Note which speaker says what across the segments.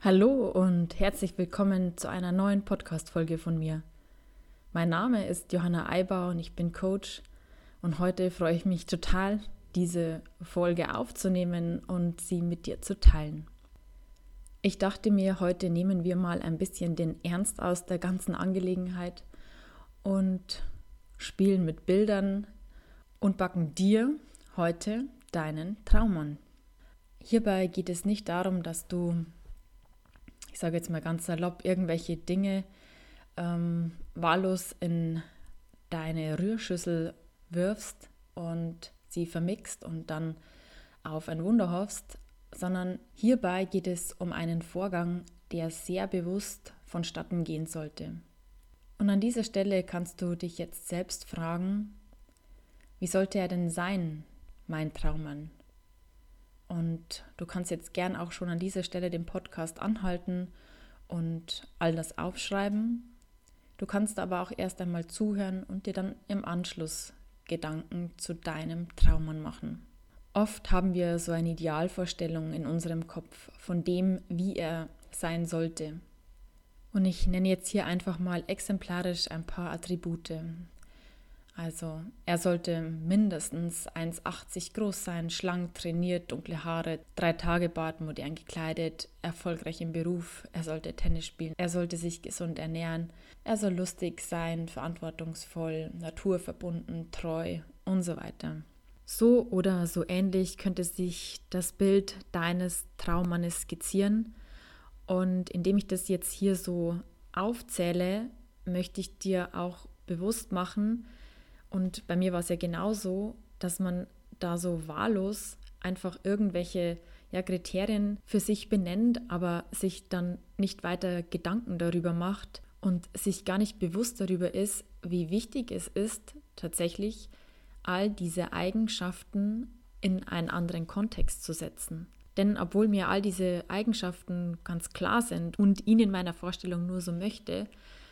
Speaker 1: Hallo und herzlich willkommen zu einer neuen Podcast-Folge von mir. Mein Name ist Johanna Eibau und ich bin Coach und heute freue ich mich total, diese Folge aufzunehmen und sie mit dir zu teilen. Ich dachte mir, heute nehmen wir mal ein bisschen den Ernst aus der ganzen Angelegenheit und spielen mit Bildern und backen dir heute deinen Traum an. Hierbei geht es nicht darum, dass du ich sage jetzt mal ganz salopp, irgendwelche Dinge ähm, wahllos in deine Rührschüssel wirfst und sie vermixt und dann auf ein Wunder hoffst, sondern hierbei geht es um einen Vorgang, der sehr bewusst vonstatten gehen sollte. Und an dieser Stelle kannst du dich jetzt selbst fragen, wie sollte er denn sein, mein Traummann? Und du kannst jetzt gern auch schon an dieser Stelle den Podcast anhalten und all das aufschreiben. Du kannst aber auch erst einmal zuhören und dir dann im Anschluss Gedanken zu deinem Traummann machen. Oft haben wir so eine Idealvorstellung in unserem Kopf von dem, wie er sein sollte. Und ich nenne jetzt hier einfach mal exemplarisch ein paar Attribute. Also er sollte mindestens 1,80 groß sein, schlank, trainiert, dunkle Haare, drei Tage Bart, modern gekleidet, erfolgreich im Beruf. Er sollte Tennis spielen. Er sollte sich gesund ernähren. Er soll lustig sein, verantwortungsvoll, naturverbunden, treu und so weiter. So oder so ähnlich könnte sich das Bild deines Traummannes skizzieren. Und indem ich das jetzt hier so aufzähle, möchte ich dir auch bewusst machen, und bei mir war es ja genauso, dass man da so wahllos einfach irgendwelche ja, Kriterien für sich benennt, aber sich dann nicht weiter Gedanken darüber macht und sich gar nicht bewusst darüber ist, wie wichtig es ist, tatsächlich all diese Eigenschaften in einen anderen Kontext zu setzen. Denn obwohl mir all diese Eigenschaften ganz klar sind und ihn in meiner Vorstellung nur so möchte,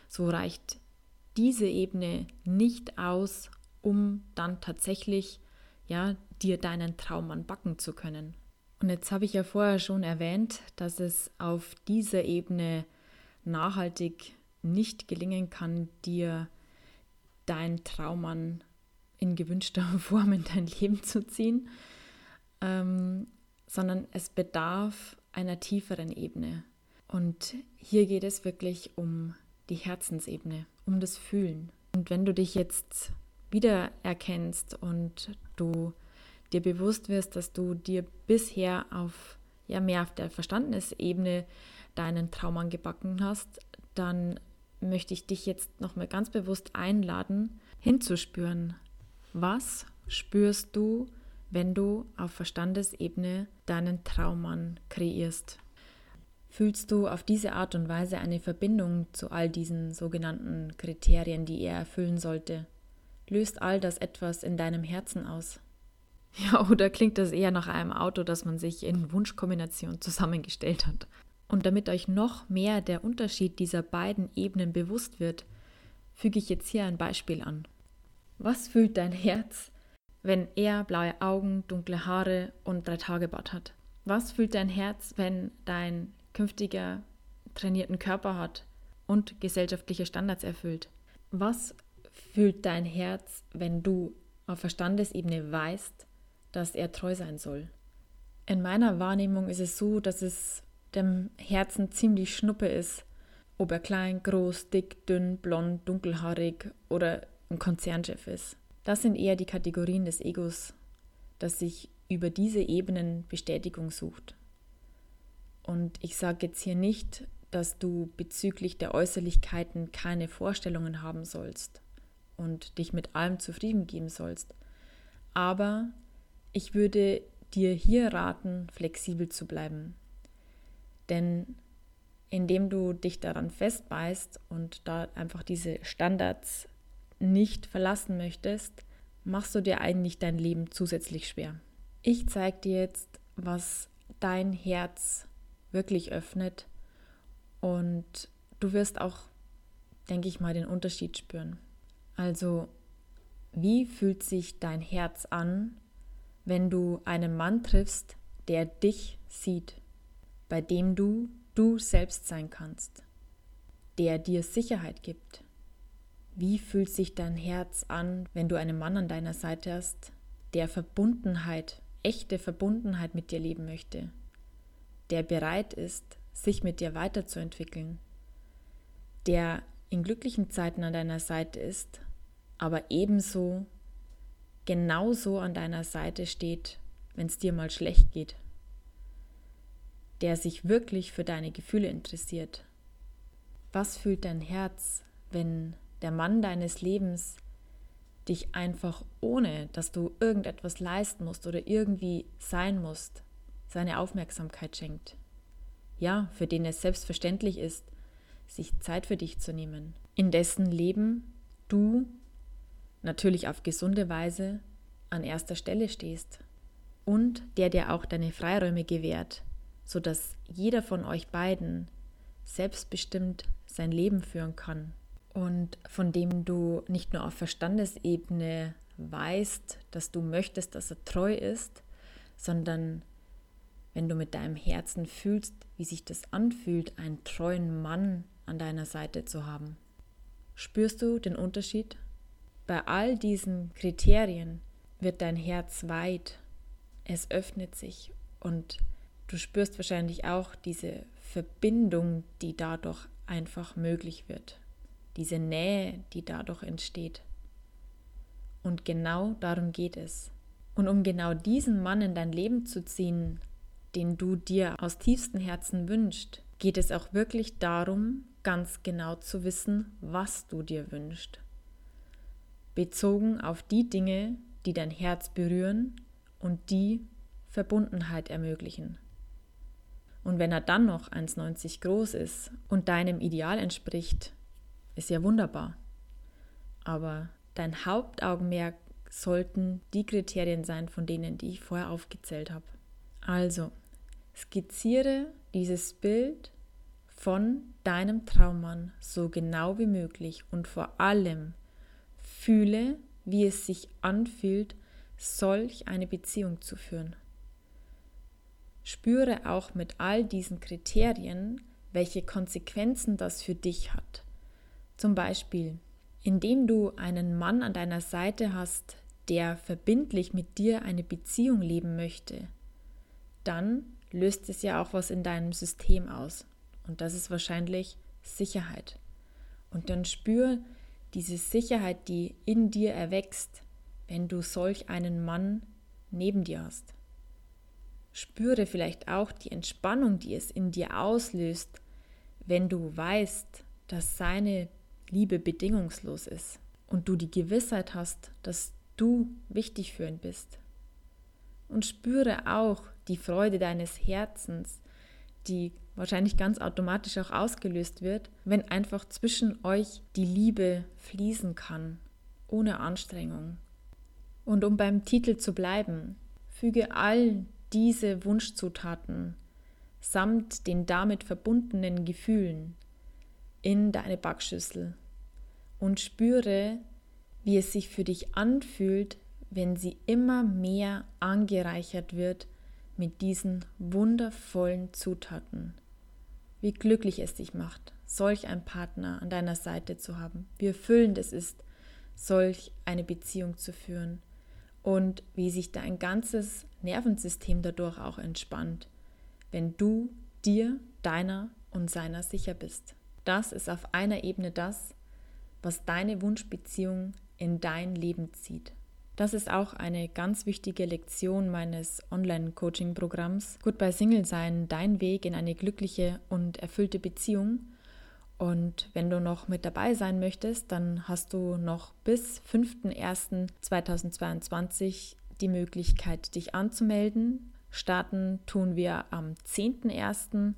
Speaker 1: so reicht diese Ebene nicht aus, um dann tatsächlich ja, dir deinen Traum anbacken zu können. Und jetzt habe ich ja vorher schon erwähnt, dass es auf dieser Ebene nachhaltig nicht gelingen kann, dir dein Traum in gewünschter Form in dein Leben zu ziehen, ähm, sondern es bedarf einer tieferen Ebene. Und hier geht es wirklich um die Herzensebene, um das Fühlen. Und wenn du dich jetzt wiedererkennst und du dir bewusst wirst, dass du dir bisher auf ja mehr auf der Verstandesebene deinen Traum angebacken hast, dann möchte ich dich jetzt nochmal ganz bewusst einladen, hinzuspüren. Was spürst du, wenn du auf Verstandesebene deinen Traummann kreierst? Fühlst du auf diese Art und Weise eine Verbindung zu all diesen sogenannten Kriterien, die er erfüllen sollte? Löst all das etwas in deinem Herzen aus? Ja, oder klingt das eher nach einem Auto, das man sich in Wunschkombination zusammengestellt hat? Und damit euch noch mehr der Unterschied dieser beiden Ebenen bewusst wird, füge ich jetzt hier ein Beispiel an. Was fühlt dein Herz, wenn er blaue Augen, dunkle Haare und drei Tage Bart hat? Was fühlt dein Herz, wenn dein künftiger trainierten Körper hat und gesellschaftliche Standards erfüllt. Was fühlt dein Herz, wenn du auf Verstandesebene weißt, dass er treu sein soll? In meiner Wahrnehmung ist es so, dass es dem Herzen ziemlich schnuppe ist, ob er klein, groß, dick, dünn, blond, dunkelhaarig oder ein Konzernchef ist. Das sind eher die Kategorien des Egos, das sich über diese Ebenen Bestätigung sucht. Und ich sage jetzt hier nicht, dass du bezüglich der Äußerlichkeiten keine Vorstellungen haben sollst und dich mit allem zufrieden geben sollst. Aber ich würde dir hier raten, flexibel zu bleiben. Denn indem du dich daran festbeißt und da einfach diese Standards nicht verlassen möchtest, machst du dir eigentlich dein Leben zusätzlich schwer. Ich zeige dir jetzt, was dein Herz wirklich öffnet. Und du wirst auch, denke ich mal, den Unterschied spüren. Also, wie fühlt sich dein Herz an, wenn du einen Mann triffst, der dich sieht, bei dem du du selbst sein kannst, der dir Sicherheit gibt. Wie fühlt sich dein Herz an, wenn du einen Mann an deiner Seite hast, der Verbundenheit, echte Verbundenheit mit dir leben möchte, der bereit ist, sich mit dir weiterzuentwickeln, der in glücklichen Zeiten an deiner Seite ist, aber ebenso genauso an deiner Seite steht, wenn es dir mal schlecht geht, der sich wirklich für deine Gefühle interessiert. Was fühlt dein Herz, wenn der Mann deines Lebens dich einfach ohne, dass du irgendetwas leisten musst oder irgendwie sein musst, seine Aufmerksamkeit schenkt? Ja, für den es selbstverständlich ist, sich Zeit für dich zu nehmen, in dessen Leben du natürlich auf gesunde Weise an erster Stelle stehst und der dir auch deine Freiräume gewährt, sodass jeder von euch beiden selbstbestimmt sein Leben führen kann und von dem du nicht nur auf Verstandesebene weißt, dass du möchtest, dass er treu ist, sondern wenn du mit deinem Herzen fühlst, wie sich das anfühlt, einen treuen Mann an deiner Seite zu haben. Spürst du den Unterschied? Bei all diesen Kriterien wird dein Herz weit, es öffnet sich und du spürst wahrscheinlich auch diese Verbindung, die dadurch einfach möglich wird, diese Nähe, die dadurch entsteht. Und genau darum geht es. Und um genau diesen Mann in dein Leben zu ziehen, den du dir aus tiefstem Herzen wünschst, geht es auch wirklich darum, ganz genau zu wissen, was du dir wünschst. Bezogen auf die Dinge, die dein Herz berühren und die Verbundenheit ermöglichen. Und wenn er dann noch 1,90 groß ist und deinem Ideal entspricht, ist ja wunderbar. Aber dein Hauptaugenmerk sollten die Kriterien sein, von denen, die ich vorher aufgezählt habe. Also, skizziere dieses Bild von deinem Traummann so genau wie möglich und vor allem fühle, wie es sich anfühlt, solch eine Beziehung zu führen. Spüre auch mit all diesen Kriterien, welche Konsequenzen das für dich hat. Zum Beispiel, indem du einen Mann an deiner Seite hast, der verbindlich mit dir eine Beziehung leben möchte, dann löst es ja auch was in deinem System aus. Und das ist wahrscheinlich Sicherheit. Und dann spür diese Sicherheit, die in dir erwächst, wenn du solch einen Mann neben dir hast. Spüre vielleicht auch die Entspannung, die es in dir auslöst, wenn du weißt, dass seine Liebe bedingungslos ist und du die Gewissheit hast, dass du wichtig für ihn bist. Und spüre auch die Freude deines Herzens, die wahrscheinlich ganz automatisch auch ausgelöst wird, wenn einfach zwischen euch die Liebe fließen kann, ohne Anstrengung. Und um beim Titel zu bleiben, füge all diese Wunschzutaten samt den damit verbundenen Gefühlen in deine Backschüssel und spüre, wie es sich für dich anfühlt, wenn sie immer mehr angereichert wird mit diesen wundervollen Zutaten. Wie glücklich es dich macht, solch einen Partner an deiner Seite zu haben, wie erfüllend es ist, solch eine Beziehung zu führen und wie sich dein ganzes Nervensystem dadurch auch entspannt, wenn du dir, deiner und seiner sicher bist. Das ist auf einer Ebene das, was deine Wunschbeziehung in dein Leben zieht. Das ist auch eine ganz wichtige Lektion meines Online-Coaching-Programms. Goodbye Single sein, dein Weg in eine glückliche und erfüllte Beziehung. Und wenn du noch mit dabei sein möchtest, dann hast du noch bis 5.01.2022 die Möglichkeit, dich anzumelden. Starten tun wir am 10.01.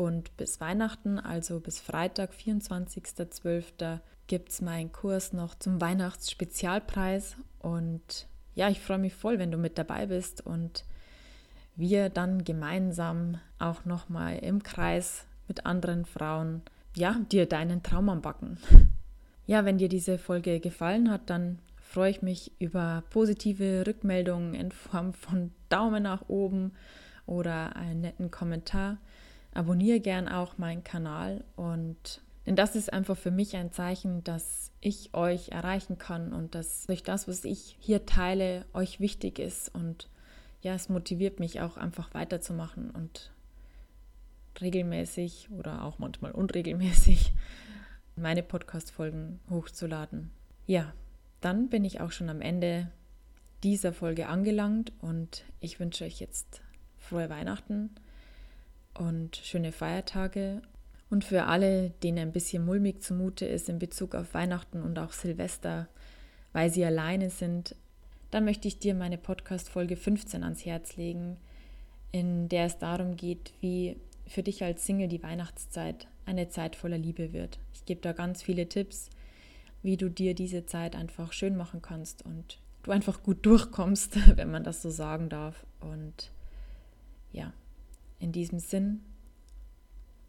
Speaker 1: und bis Weihnachten, also bis Freitag, 24.12., gibt es meinen Kurs noch zum Weihnachtsspezialpreis. Und ja, ich freue mich voll, wenn du mit dabei bist und wir dann gemeinsam auch nochmal im Kreis mit anderen Frauen, ja, dir deinen Traum anbacken. Ja, wenn dir diese Folge gefallen hat, dann freue ich mich über positive Rückmeldungen in Form von Daumen nach oben oder einen netten Kommentar. Abonniere gern auch meinen Kanal und denn das ist einfach für mich ein Zeichen, dass ich euch erreichen kann und dass durch das, was ich hier teile, euch wichtig ist. Und ja, es motiviert mich auch einfach weiterzumachen und regelmäßig oder auch manchmal unregelmäßig meine Podcast-Folgen hochzuladen. Ja, dann bin ich auch schon am Ende dieser Folge angelangt und ich wünsche euch jetzt frohe Weihnachten und schöne Feiertage und für alle, denen ein bisschen mulmig zumute ist in Bezug auf Weihnachten und auch Silvester, weil sie alleine sind, dann möchte ich dir meine Podcast-Folge 15 ans Herz legen, in der es darum geht, wie für dich als Single die Weihnachtszeit eine Zeit voller Liebe wird. Ich gebe da ganz viele Tipps, wie du dir diese Zeit einfach schön machen kannst und du einfach gut durchkommst, wenn man das so sagen darf. Und ja, in diesem Sinn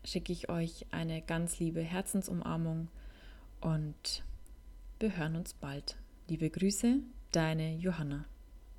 Speaker 1: schicke ich euch eine ganz liebe Herzensumarmung und wir hören uns bald. Liebe Grüße, deine Johanna.